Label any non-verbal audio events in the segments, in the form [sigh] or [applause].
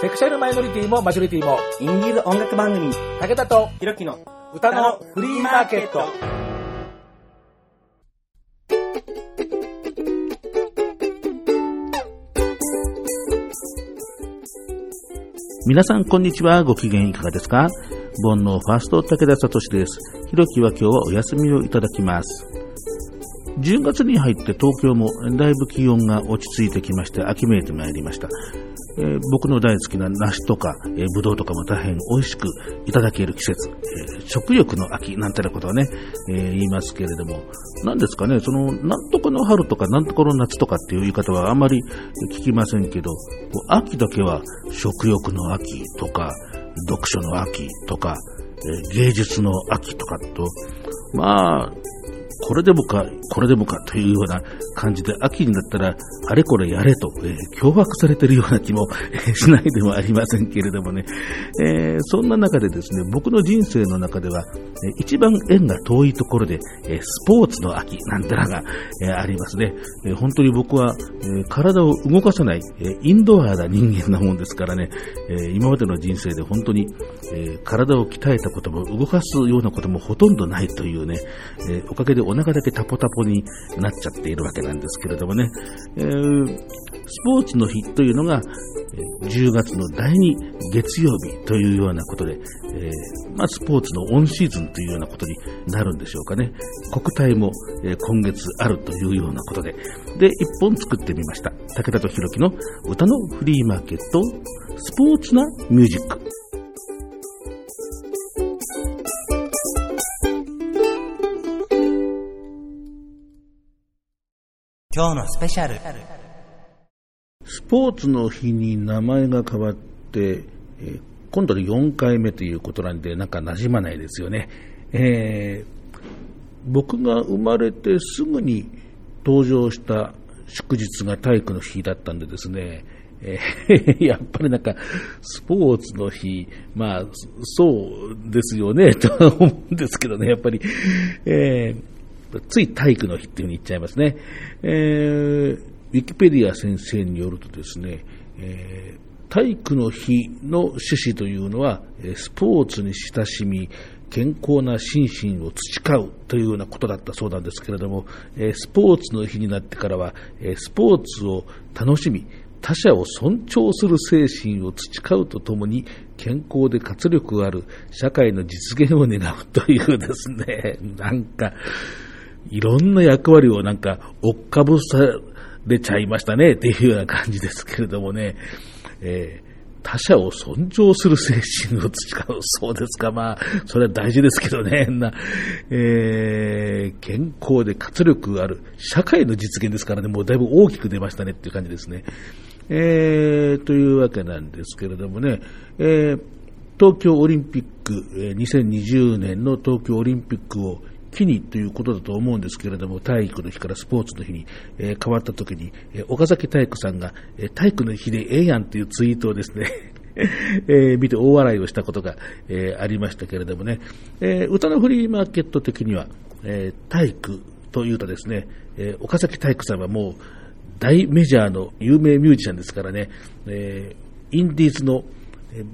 セクシャルマイノリティもマジョリティも、インディーズ音楽番組、武田とひろきの歌のフリーマーケット。皆さん、こんにちは。ご機嫌いかがですか？煩悩ファースト武田聡です。ひろきは今日はお休みをいただきます。10月に入って東京もだいぶ気温が落ち着いてきまして、秋めいてまいりました。えー僕の大好きな梨とか、えー、ぶどうとかも大変美味しくいただける季節、えー食欲の秋なんてなことはね、えー言いますけれども、何ですかね、その、なんとかの春とかなんとかの夏とかっていう言い方はあんまり聞きませんけど、秋だけは食欲の秋とか、読書の秋とか、え芸術の秋とかと、まあ、これでもか、これでもかというような感じで、秋になったら、あれこれやれと、えー脅迫されているような気も、しないでもありませんけれどもね、えーそんな中でですね、僕の人生の中では、えー一番縁が遠いところで、えスポーツの秋なんてのが、えありますね。え本当に僕は、え体を動かさない、えインドアな人間なもんですからね、え今までの人生で本当に、え体を鍛えたことも動かすようなこともほとんどないというね、えおかげでお腹だけタポタポになっちゃっているわけなんですけれどもね、えースポーツの日というのが、10月の第2月曜日というようなことで、えーまあ、スポーツのオンシーズンというようなことになるんでしょうかね。国体も、え今月あるというようなことで、で、一本作ってみました。武田と弘樹の歌のフリーマーケット、スポーツなミュージック。今日のスペシャル。スポーツの日に名前が変わって、えー今度で4回目ということなんで、なんか馴染まないですよね。えー僕が生まれてすぐに登場した祝日が体育の日だったんでですね、えー [laughs] やっぱりなんか、スポーツの日、まあ、そうですよね、とは思うんですけどね、やっぱり、えーつい体育の日っていうふうに言っちゃいますね。えーウィキペディア先生によるとですね、えー体育の日の趣旨というのは、スポーツに親しみ、健康な心身を培うというようなことだったそうなんですけれども、えスポーツの日になってからは、えスポーツを楽しみ、他者を尊重する精神を培うとともに、健康で活力ある社会の実現を願うというですね、なんか、いろんな役割をなんか、追っかぶされちゃいましたね、っていうような感じですけれどもね、えー他者を尊重する精神を培う。そうですか。まあ、それは大事ですけどね。なえー健康で活力がある。社会の実現ですからね。もうだいぶ大きく出ましたねっていう感じですね。えーというわけなんですけれどもね、えー東京オリンピック、2020年の東京オリンピックを機にということだと思うんですけれども、体育の日からスポーツの日に、えー変わった時に、えー岡崎体育さんが、えー体育の日でええやんというツイートをですね、[laughs] えー見て大笑いをしたことが、えーありましたけれどもね、えー歌のフリーマーケット的には、えー体育というとですね、えー岡崎体育さんはもう大メジャーの有名ミュージシャンですからね、えーインディーズの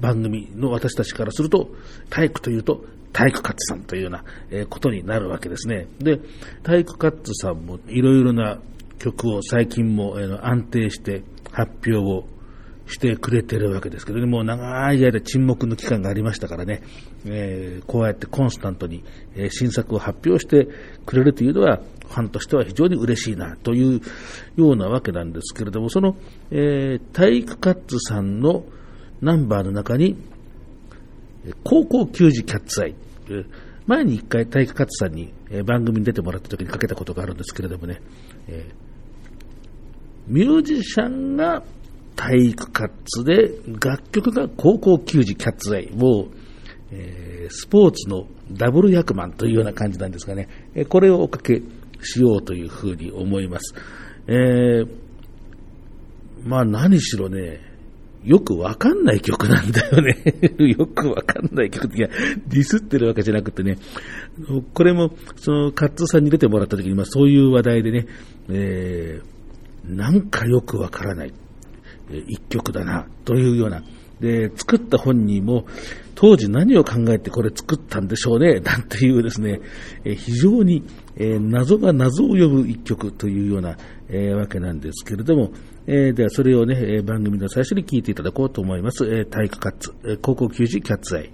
番組の私たちからすると、体育というと、体育カッツさんというようなことになるわけですね。で、体育カッツさんもいろいろな曲を最近も安定して発表をしてくれてるわけですけどね、もう長い間沈黙の期間がありましたからね、えーこうやってコンスタントに、新作を発表してくれるというのは、ファンとしては非常に嬉しいなというようなわけなんですけれども、その、えー体育カッツさんのナンバーの中に、高校球児キャッツアイ。前に一回体育カッツさんに、番組に出てもらった時にかけたことがあるんですけれどもね、えミュージシャンが体育カッツで、楽曲が高校球児キャッツアイ。もう、えスポーツのダブル役満というような感じなんですがね、えこれをおかけしようというふうに思います。えーまあ何しろね、よくわかんない曲なんだよね。[laughs] よくわかんない曲って、いや、ディスってるわけじゃなくてね、これも、その、カッツさんに出てもらった時に、まあそういう話題でね、えーなんかよくわからない、えー一曲だな、というようなで、作った本人も、当時何を考えてこれ作ったんでしょうね、なんていうですね、え非常に、え謎が謎を呼ぶ一曲というような、えわけなんですけれども、えではそれをね、え番組の最初に聞いていただこうと思います。え体育カッツ、え高校球児キャッツアイ。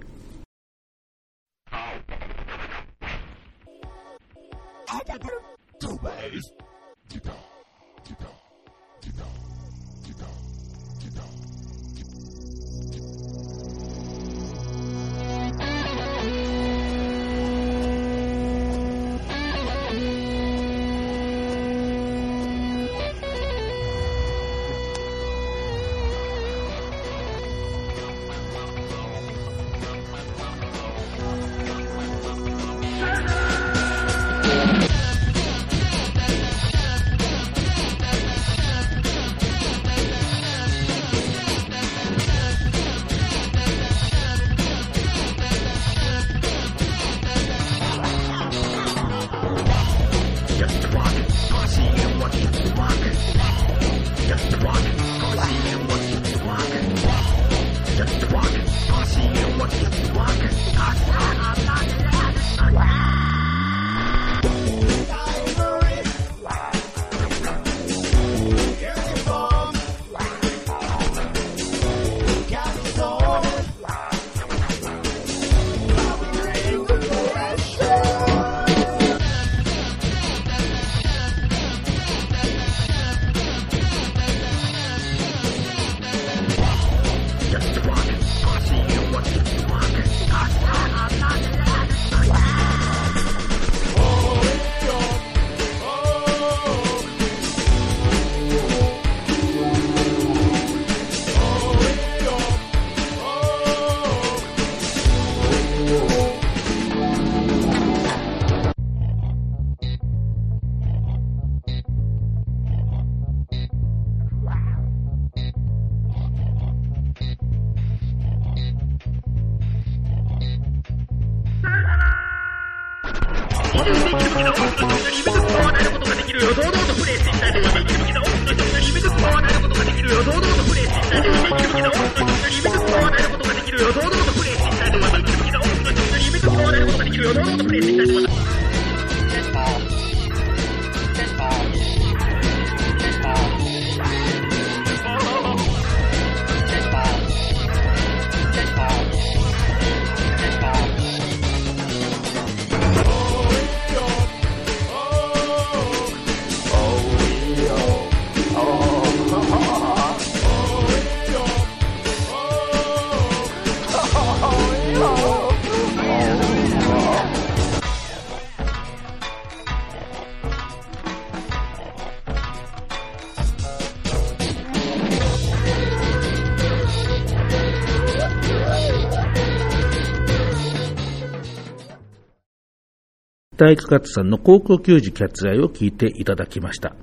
体育活さんの高校球児キャッツアイを聞いていただきました。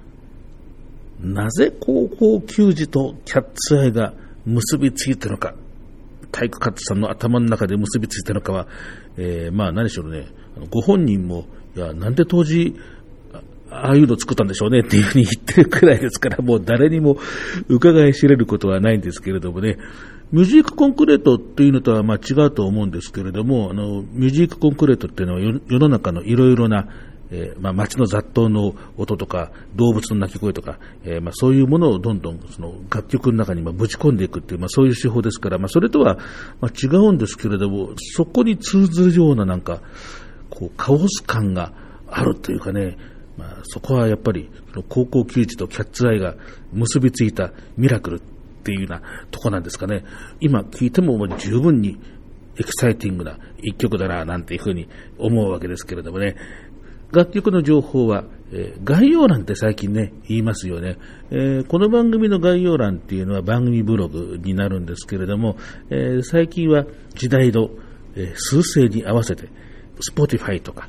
なぜ高校球児とキャッツアイが結びついてるのか、体育活さんの頭の中で結びついてるのかは、えー、まあ何しろね、ご本人も、いや、なんで当時、ああいうの作ったんでしょうねっていうふうに言ってるくらいですから、もう誰にも伺い知れることはないんですけれどもね、ミュージックコンクレートっていうのとはまあ違うと思うんですけれども、あの、ミュージックコンクレートっていうのは世の中のいろいろな、えー、まあ街の雑踏の音とか、動物の鳴き声とか、えー、まあそういうものをどんどんその楽曲の中にまあぶち込んでいくっていう、まあそういう手法ですから、まあそれとはまあ違うんですけれども、そこに通ずるようななんか、こう、カオス感があるというかね、まあそこはやっぱり、高校球児とキャッツアイが結びついたミラクルっていうようなとこなんですかね。今聞いても十分にエキサイティングな一曲だな、なんていうふうに思うわけですけれどもね。楽曲の情報は、えー、概要欄って最近ね、言いますよね、えー、この番組の概要欄っていうのは番組ブログになるんですけれども、えー、最近は時代の、え数勢に合わせて、Spotify とか、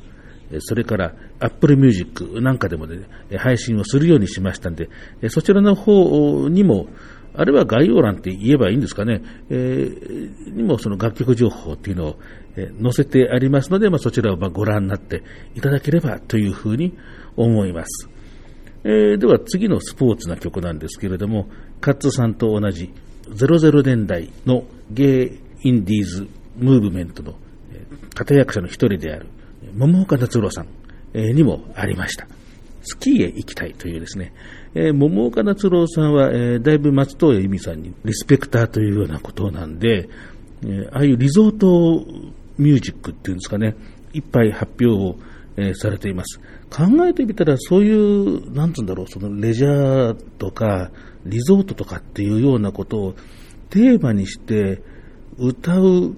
それから Apple Music なんかでもね、配信をするようにしましたんで、そちらの方にも、あるいは概要欄って言えばいいんですかね、えー、にもその楽曲情報っていうのを、えー、載せてありますので、まあ、そちらをまあご覧になっていただければというふうに思います。えー、では次のスポーツな曲なんですけれども、カッツさんと同じ00年代のゲイ・インディーズ・ムーブメントの立役者の一人である桃岡達郎さんにもありました。スキーへ行きたいというですね、えー、桃岡達郎さんは、えー、だいぶ松任谷由実さんにリスペクターというようなことなんで、えー、ああいうリゾートミュージックっていうんですかね、いっぱい発表を、え、されています。考えてみたら、そういう、なんつうんだろう、そのレジャーとか、リゾートとかっていうようなことをテーマにして歌う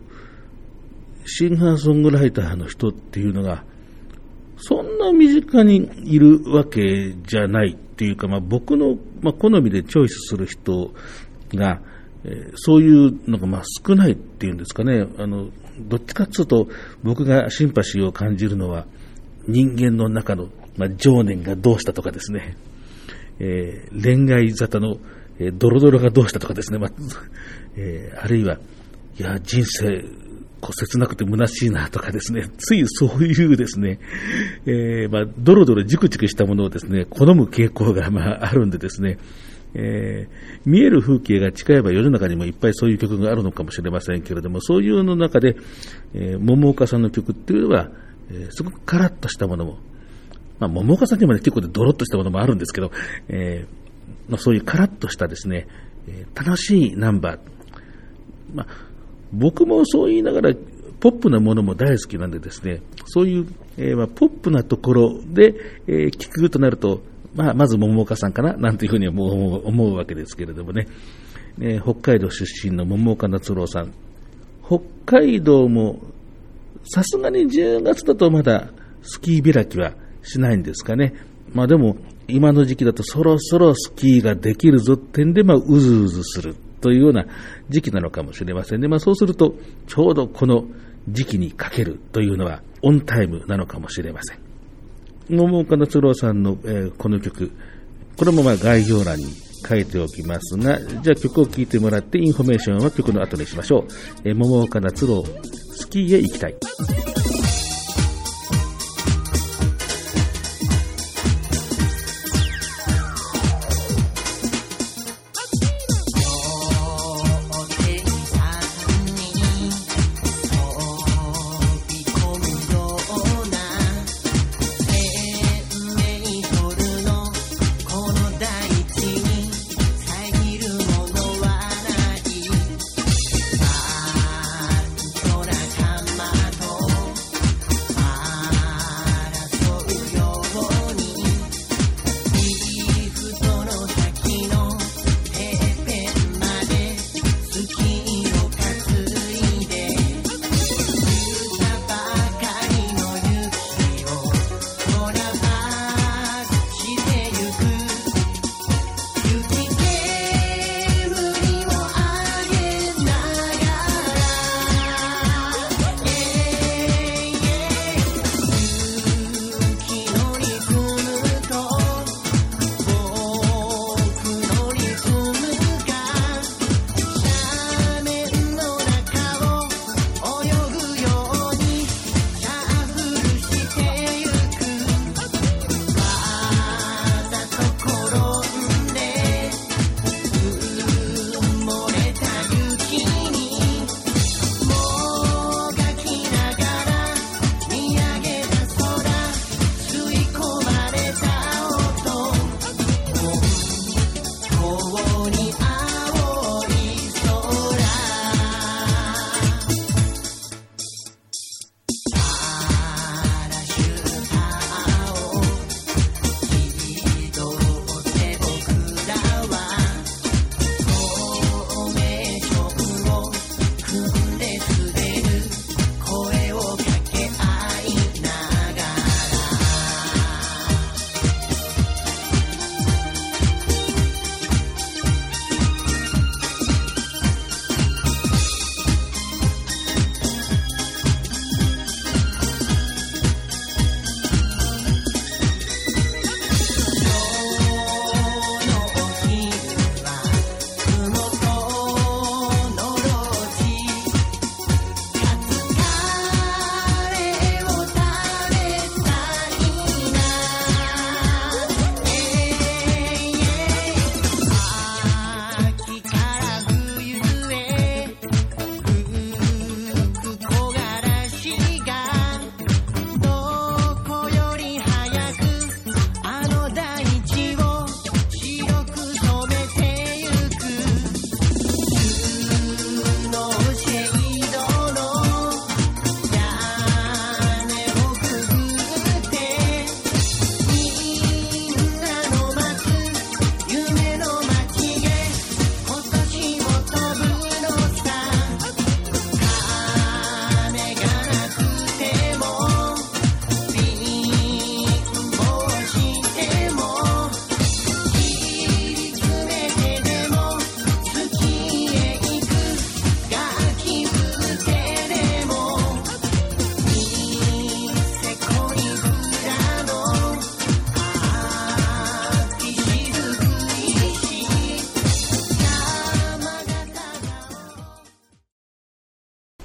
シンガーソングライターの人っていうのが、そんな身近にいるわけじゃないっていうか、まあ、僕の、まあ、好みでチョイスする人が、え、そういうのがまあ少ないっていうんですかね、あのどっちかっていうと、僕がシンパシーを感じるのは、人間の中の、まあ、情念がどうしたとかですね、えー、恋愛沙汰の、えー、ドロドロがどうしたとかですね、まあえー、あるいは、いや、人生、こう切なくて虚しいなとかですね、ついそういうですね、えー、まあ、ドロドロジクジクしたものをですね、好む傾向が、まあ、あるんでですね、えー、見える風景が近いば世の中にもいっぱいそういう曲があるのかもしれませんけれども、そういうの中で、えー、桃岡さんの曲っていうのは、えー、すごくカラッとしたものも、まあ、桃岡さんにもね、結構ドロッとしたものもあるんですけど、えまあ、そういうカラッとしたですね、え、楽しいナンバー、まあ、僕もそう言いながら、ポップなものも大好きなんでですね、そういう、えー、まあ、ポップなところで、えー、聞くとなると、まあ、まず桃岡さんかな、なんていうふうに思う思うわけですけれどもね、えー、北海道出身の桃岡夏郎さん、北海道もさすがに10月だとまだスキー開きはしないんですかね。まあでも、今の時期だとそろそろスキーができるぞってんで、まあ、うずうずする。というような時期なのかもしれませんね。まあそうすると、ちょうどこの時期にかけるというのはオンタイムなのかもしれません。桃岡夏郎さんの、えー、この曲、これもまあ概要欄に書いておきますが、じゃあ曲を聴いてもらってインフォメーションは曲の後にしましょう。えー、桃岡夏郎、スキーへ行きたい。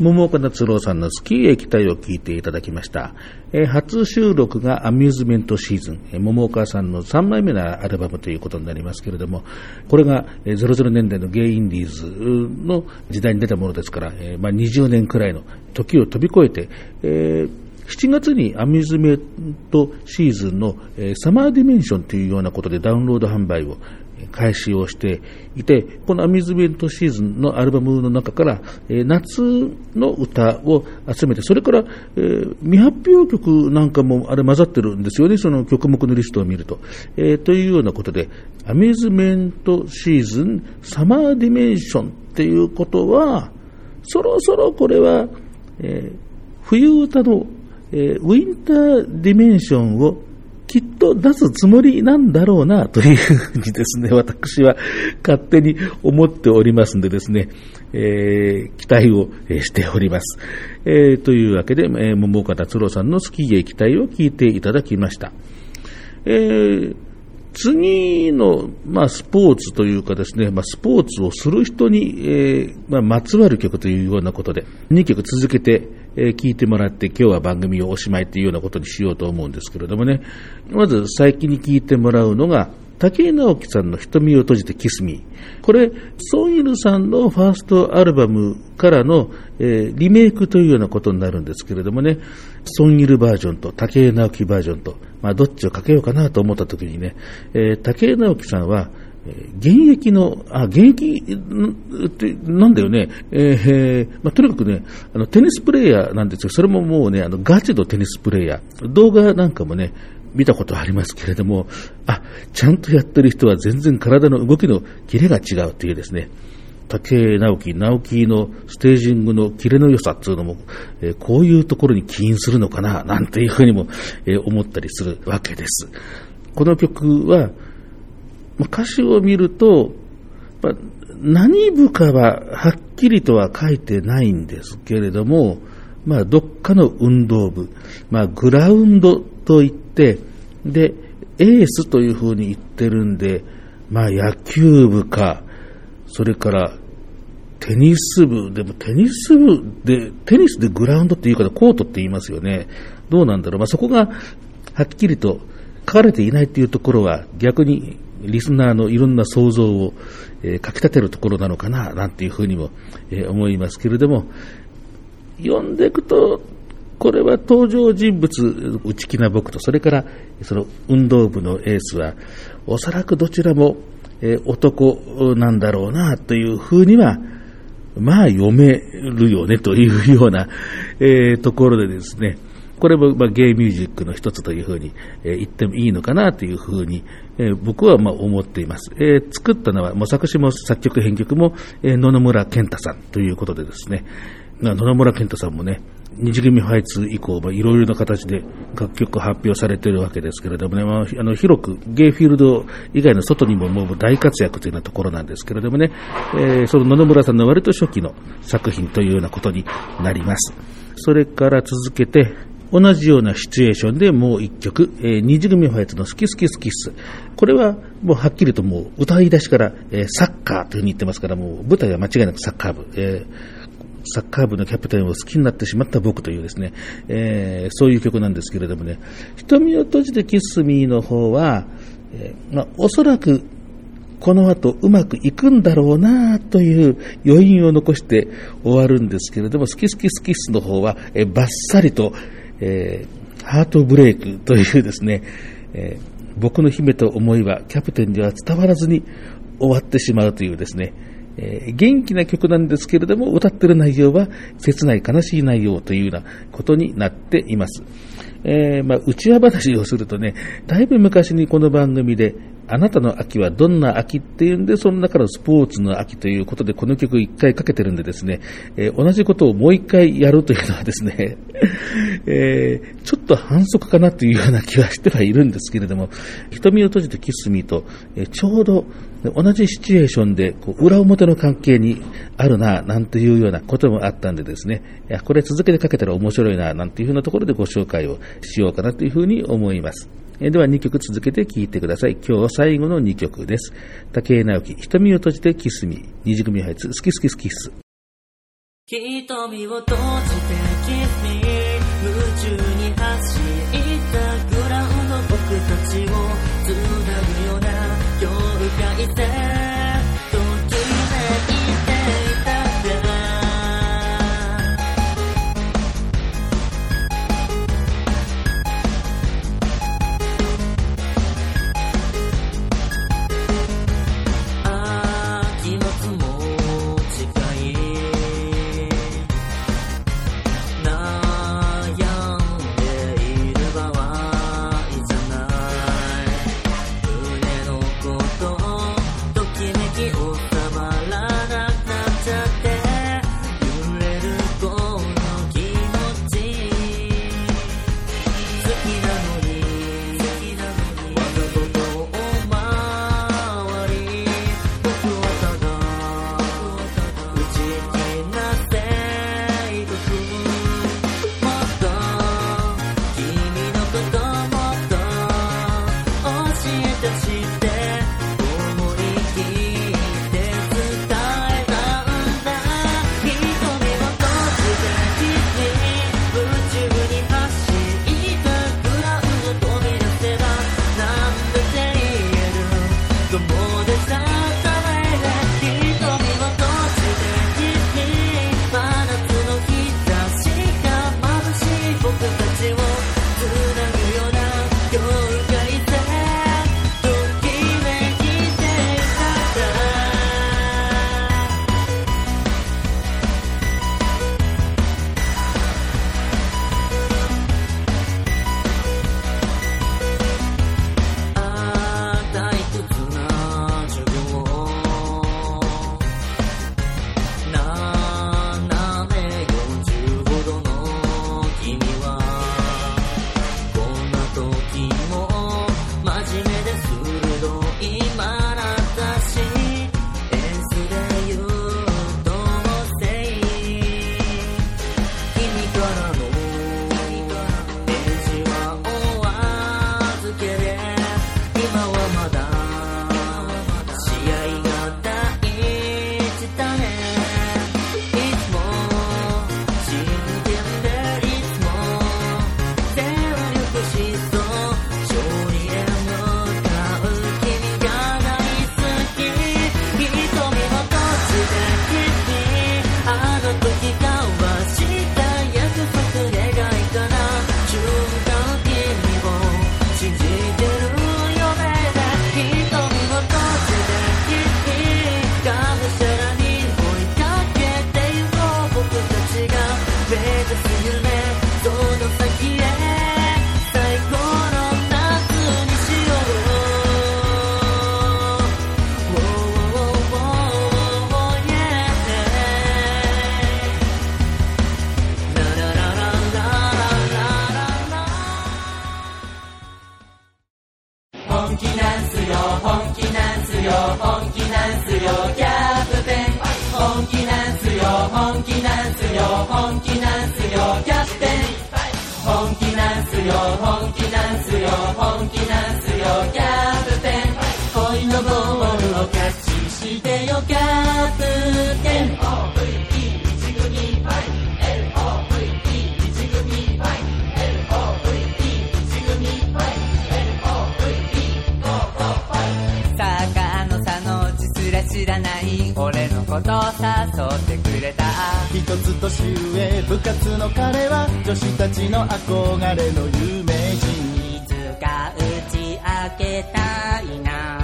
桃岡達郎さんのスキー液体を聞いていただきました。えー初収録がアミューズメントシーズン、えー桃岡さんの3枚目のアルバムということになりますけれども、これがえー00年代のゲイインディーズの時代に出たものですから、えーまあ、20年くらいの時を飛び越えて、えー7月にアミューズメントシーズンの、えーサマーディメンションというようなことでダウンロード販売を開始をしていて、この Amusement Season のアルバムの中から、え夏の歌を集めて、それから、えー未発表曲なんかもあれ混ざってるんですよね、その曲目のリストを見ると。えというようなことで、 Amusement Season Summer Dimension っていうことは、そろそろこれは、え冬歌の、え Winter Dimension をきっと出すつもりなんだろうなというふうにですね、私は勝手に思っておりますんでですね、えー期待をしております。えーというわけで、えー桃岡達郎さんのスキーへ期待を聞いていただきました。えー次の、まあ、スポーツというかですね、まあ、スポーツをする人に、えーまあ、まつわる曲というようなことで、2曲続けて、えー聞いてもらって、今日は番組をおしまいというようなことにしようと思うんですけれどもね、まず最近に聞いてもらうのが、竹井直樹さんの瞳を閉じてキスミー。これ、ソンイルさんのファーストアルバムからの、えーリメイクというようなことになるんですけれどもね、ソンイルバージョンと竹井直樹バージョンと、まあ、どっちをかけようかなと思った時にね、えー竹井直樹さんは、現役の、あ、現役ってなんだよね、えーえーまあ、とにかくね、あの、テニスプレーヤーなんですよ。それももうね、あの、ガチのテニスプレーヤー。動画なんかもね、見たことありますけれども、あ、ちゃんとやってる人は全然体の動きのキレが違うというですね、竹井直樹、直樹のステージングのキレの良さっていうのも、えーこういうところに起因するのかな、なんていうふうにも、えー思ったりするわけです。この曲は、ま歌詞を見ると、ま何部かははっきりとは書いてないんですけれども、ま、どっかの運動部、ま、グラウンドといって、で、エースというふうに言ってるんで、まあ、野球部か、それから、テニス部、でもテニス部で、テニスでグラウンドって言うかコートって言いますよね。どうなんだろう。まあ、そこがはっきりと書かれていないっていうところは逆にリスナーのいろんな想像を、えーかき立てるところなのかな、なんていうふうにも、えー思いますけれども、読んでいくと、これは登場人物、内気な僕と、それからその運動部のエースは、おそらくどちらも、え男なんだろうな、というふうには、まあ読めるよねというような、えところでですね、これもまあゲイミュージックの一つというふうに、え言ってもいいのかなというふうに、え僕はまあ思っています。えー作ったのは、もう作詞も作曲編曲も、え野々村健太さんということでですね、野々村健太さんもね、二次組ファイツ以降、いろいろな形で楽曲発表されているわけですけれどもね、まあ、あの広くゲイフィールド以外の外にももう大活躍というようなところなんですけれどもね、えーその野々村さんの割と初期の作品というようなことになります。それから続けて、同じようなシチュエーションでもう一曲、えー二次組ファイツの好き好き好きっす。これはもうはっきりともう歌い出しから、えーサッカーというふうに言ってますから、もう舞台は間違いなくサッカー部。えーサッカー部のキャプテンを好きになってしまった僕というですね、えーそういう曲なんですけれどもね、瞳を閉じてキスミーの方は、えーまあ、おそらくこの後うまくいくんだろうなという余韻を残して終わるんですけれども、好き好き好きっすの方は、えーバッサリと、えーハートブレイクというですね、えー僕の秘めた思いはキャプテンには伝わらずに終わってしまうというですね、えー元気な曲なんですけれども、歌ってる内容は切ない悲しい内容というようなことになっています。えーまあ、内輪話をするとね、だいぶ昔にこの番組で、あなたの秋はどんな秋っていうんで、その中のスポーツの秋ということで、この曲一回かけてるんでですね、えー同じことをもう一回やるというのはですね、[laughs] えーちょっと反則かなというような気はしてはいるんですけれども、瞳を閉じてキスミーと、えーちょうど同じシチュエーションで、こう裏表の関係にあるな、なんていうようなこともあったんでですね、いやこれ続けてかけたら面白いな、なんていうふうなところでご紹介をしようかなというふうに思います。えでは2曲続けて聴いてください。今日最後の2曲です。竹井直樹、瞳を閉じてキスミ、二次組配置ス、好き好き好き。瞳を閉じて本気なんすよ本気なんすよ年上部活の彼は女子たちの憧れの有名人いつか打ち明けたいな。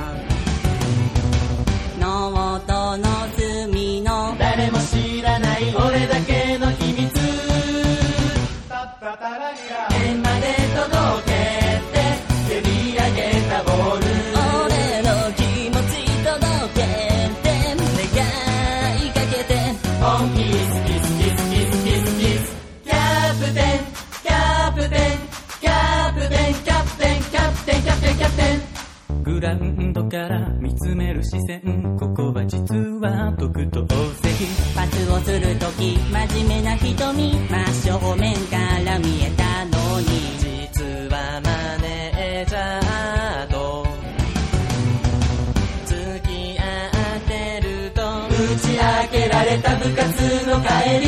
ノートの隅の。誰も知らない俺だけの秘密。天まで届ラウンドから見つめる視線。ここは実は特等席。パスをするとき真面目な瞳真正面から見えたのに。実はマネージャーと付き合ってると打ち明けられた部活の帰り。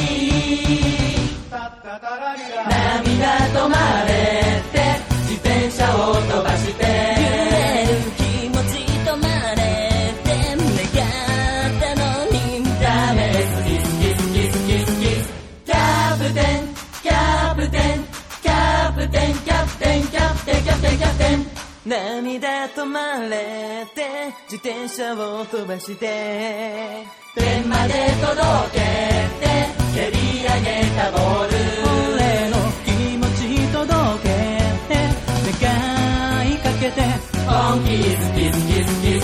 涙止まれて自転車を飛ばして。涙止まれて自転車を飛ばして天まで届けて蹴り上げたボール。俺の気持ち届けて願いかけて本気好き好き好き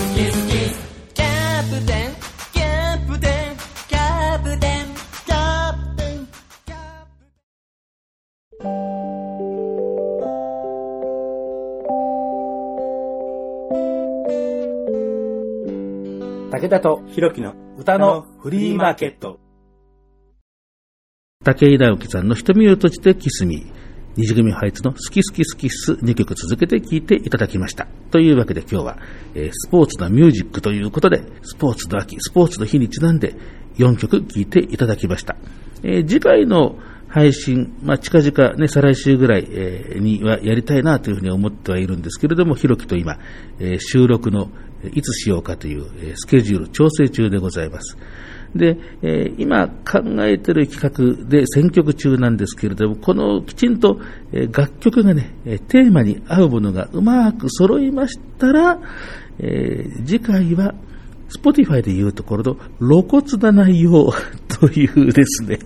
武田とひろきの歌のフリーマーケット。竹井直樹さんの瞳を閉じてキスミ二次組ハイツの好き好き好きす2曲続けて聴いていただきました。というわけで今日は、えースポーツなミュージックということで、スポーツの秋、スポーツの日にちなんで4曲聴いていただきました。えー次回の配信、まあ、近々ね、再来週ぐらい、えーにはやりたいなというふうに思ってはいるんですけれども、ひろきと今、え収録のいつしようかという、スケジュール調整中でございます。で、え今考えている企画で選曲中なんですけれども、このきちんと、え楽曲がね、テーマに合うものがうまく揃いましたら、え次回は、Spotify でいうところの露骨な内容というですね、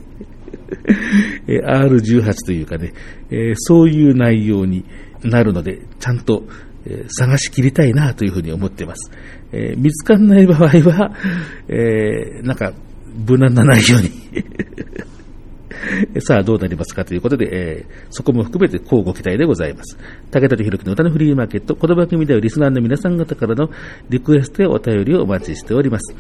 [laughs] R18 というかね、えそういう内容になるので、ちゃんと、探しきりたいなというふうに思っています。え見つからない場合は、えなんか、無難な内容に [laughs] さあどうなりますかということで、えーそこも含めてこうご期待でございます。武田とひろきの歌のフリーマーケット、この番組ではリスナーの皆さん方からのリクエストやお便りをお待ちしております。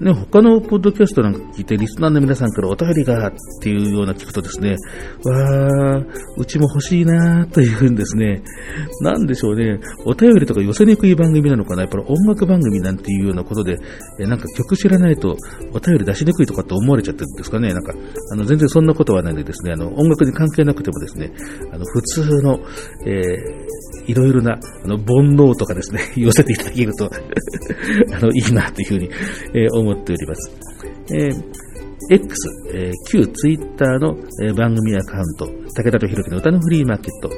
ね、他のポッドキャストなんか聞いて、リスナーの皆さんからお便りがっていうような聞くとですね、わー、うちも欲しいなーというふうにですね、なんでしょうね、お便りとか寄せにくい番組なのかな、やっぱり音楽番組なんていうようなことで、えなんか曲知らないとお便り出しにくいとかって思われちゃってるんですかね、なんか、あの、全然そんなことはないんでですね、あの、音楽に関係なくてもですね、あの、普通の、えーいろいろな、あの、煩悩とかですね、[laughs] 寄せていただけると、[laughs] あの、いいなというふうに、えー思っております。えー X、えー旧ツイッターの、えー番組アカウント、武田とひろきの歌のフリーマーケット、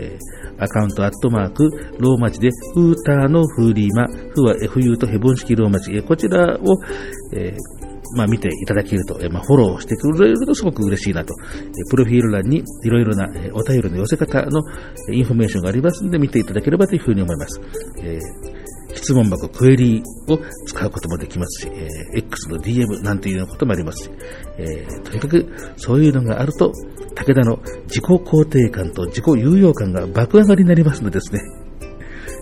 えーアカウントアットマーク、ローマ字で、フーターのフーリーマ、フは FU とヘボン式ローマ字、えーこちらを、えーまあ、見ていただけると、えーまあ、フォローしてくれるとすごく嬉しいなと。えープロフィール欄にいろいろな、えーお便りの寄せ方のえーインフォメーションがありますので見ていただければというふうに思います。えー質問箱、クエリを使うこともできますし、えー X の DM なんていうようなこともありますし、えーとにかくそういうのがあると、武田の自己肯定感と自己有用感が爆上がりになりますのでですね、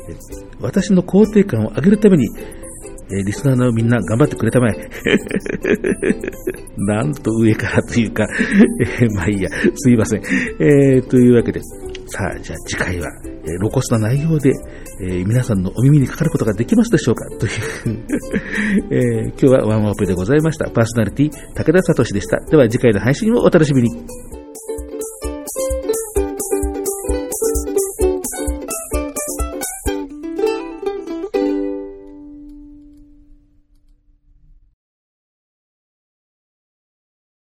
え私の肯定感を上げるために、えリスナーのみんな頑張ってくれたまえ。[laughs] なんと上からというか、えまあいいや、すいません。えーというわけで、さあ、じゃあ次回は、えー露骨な内容で、えー皆さんのお耳にかかることができますでしょうか？[laughs] という、えー今日はワンワンオペでございました。パーソナリティ、武田聡でした。では次回の配信をお楽しみに。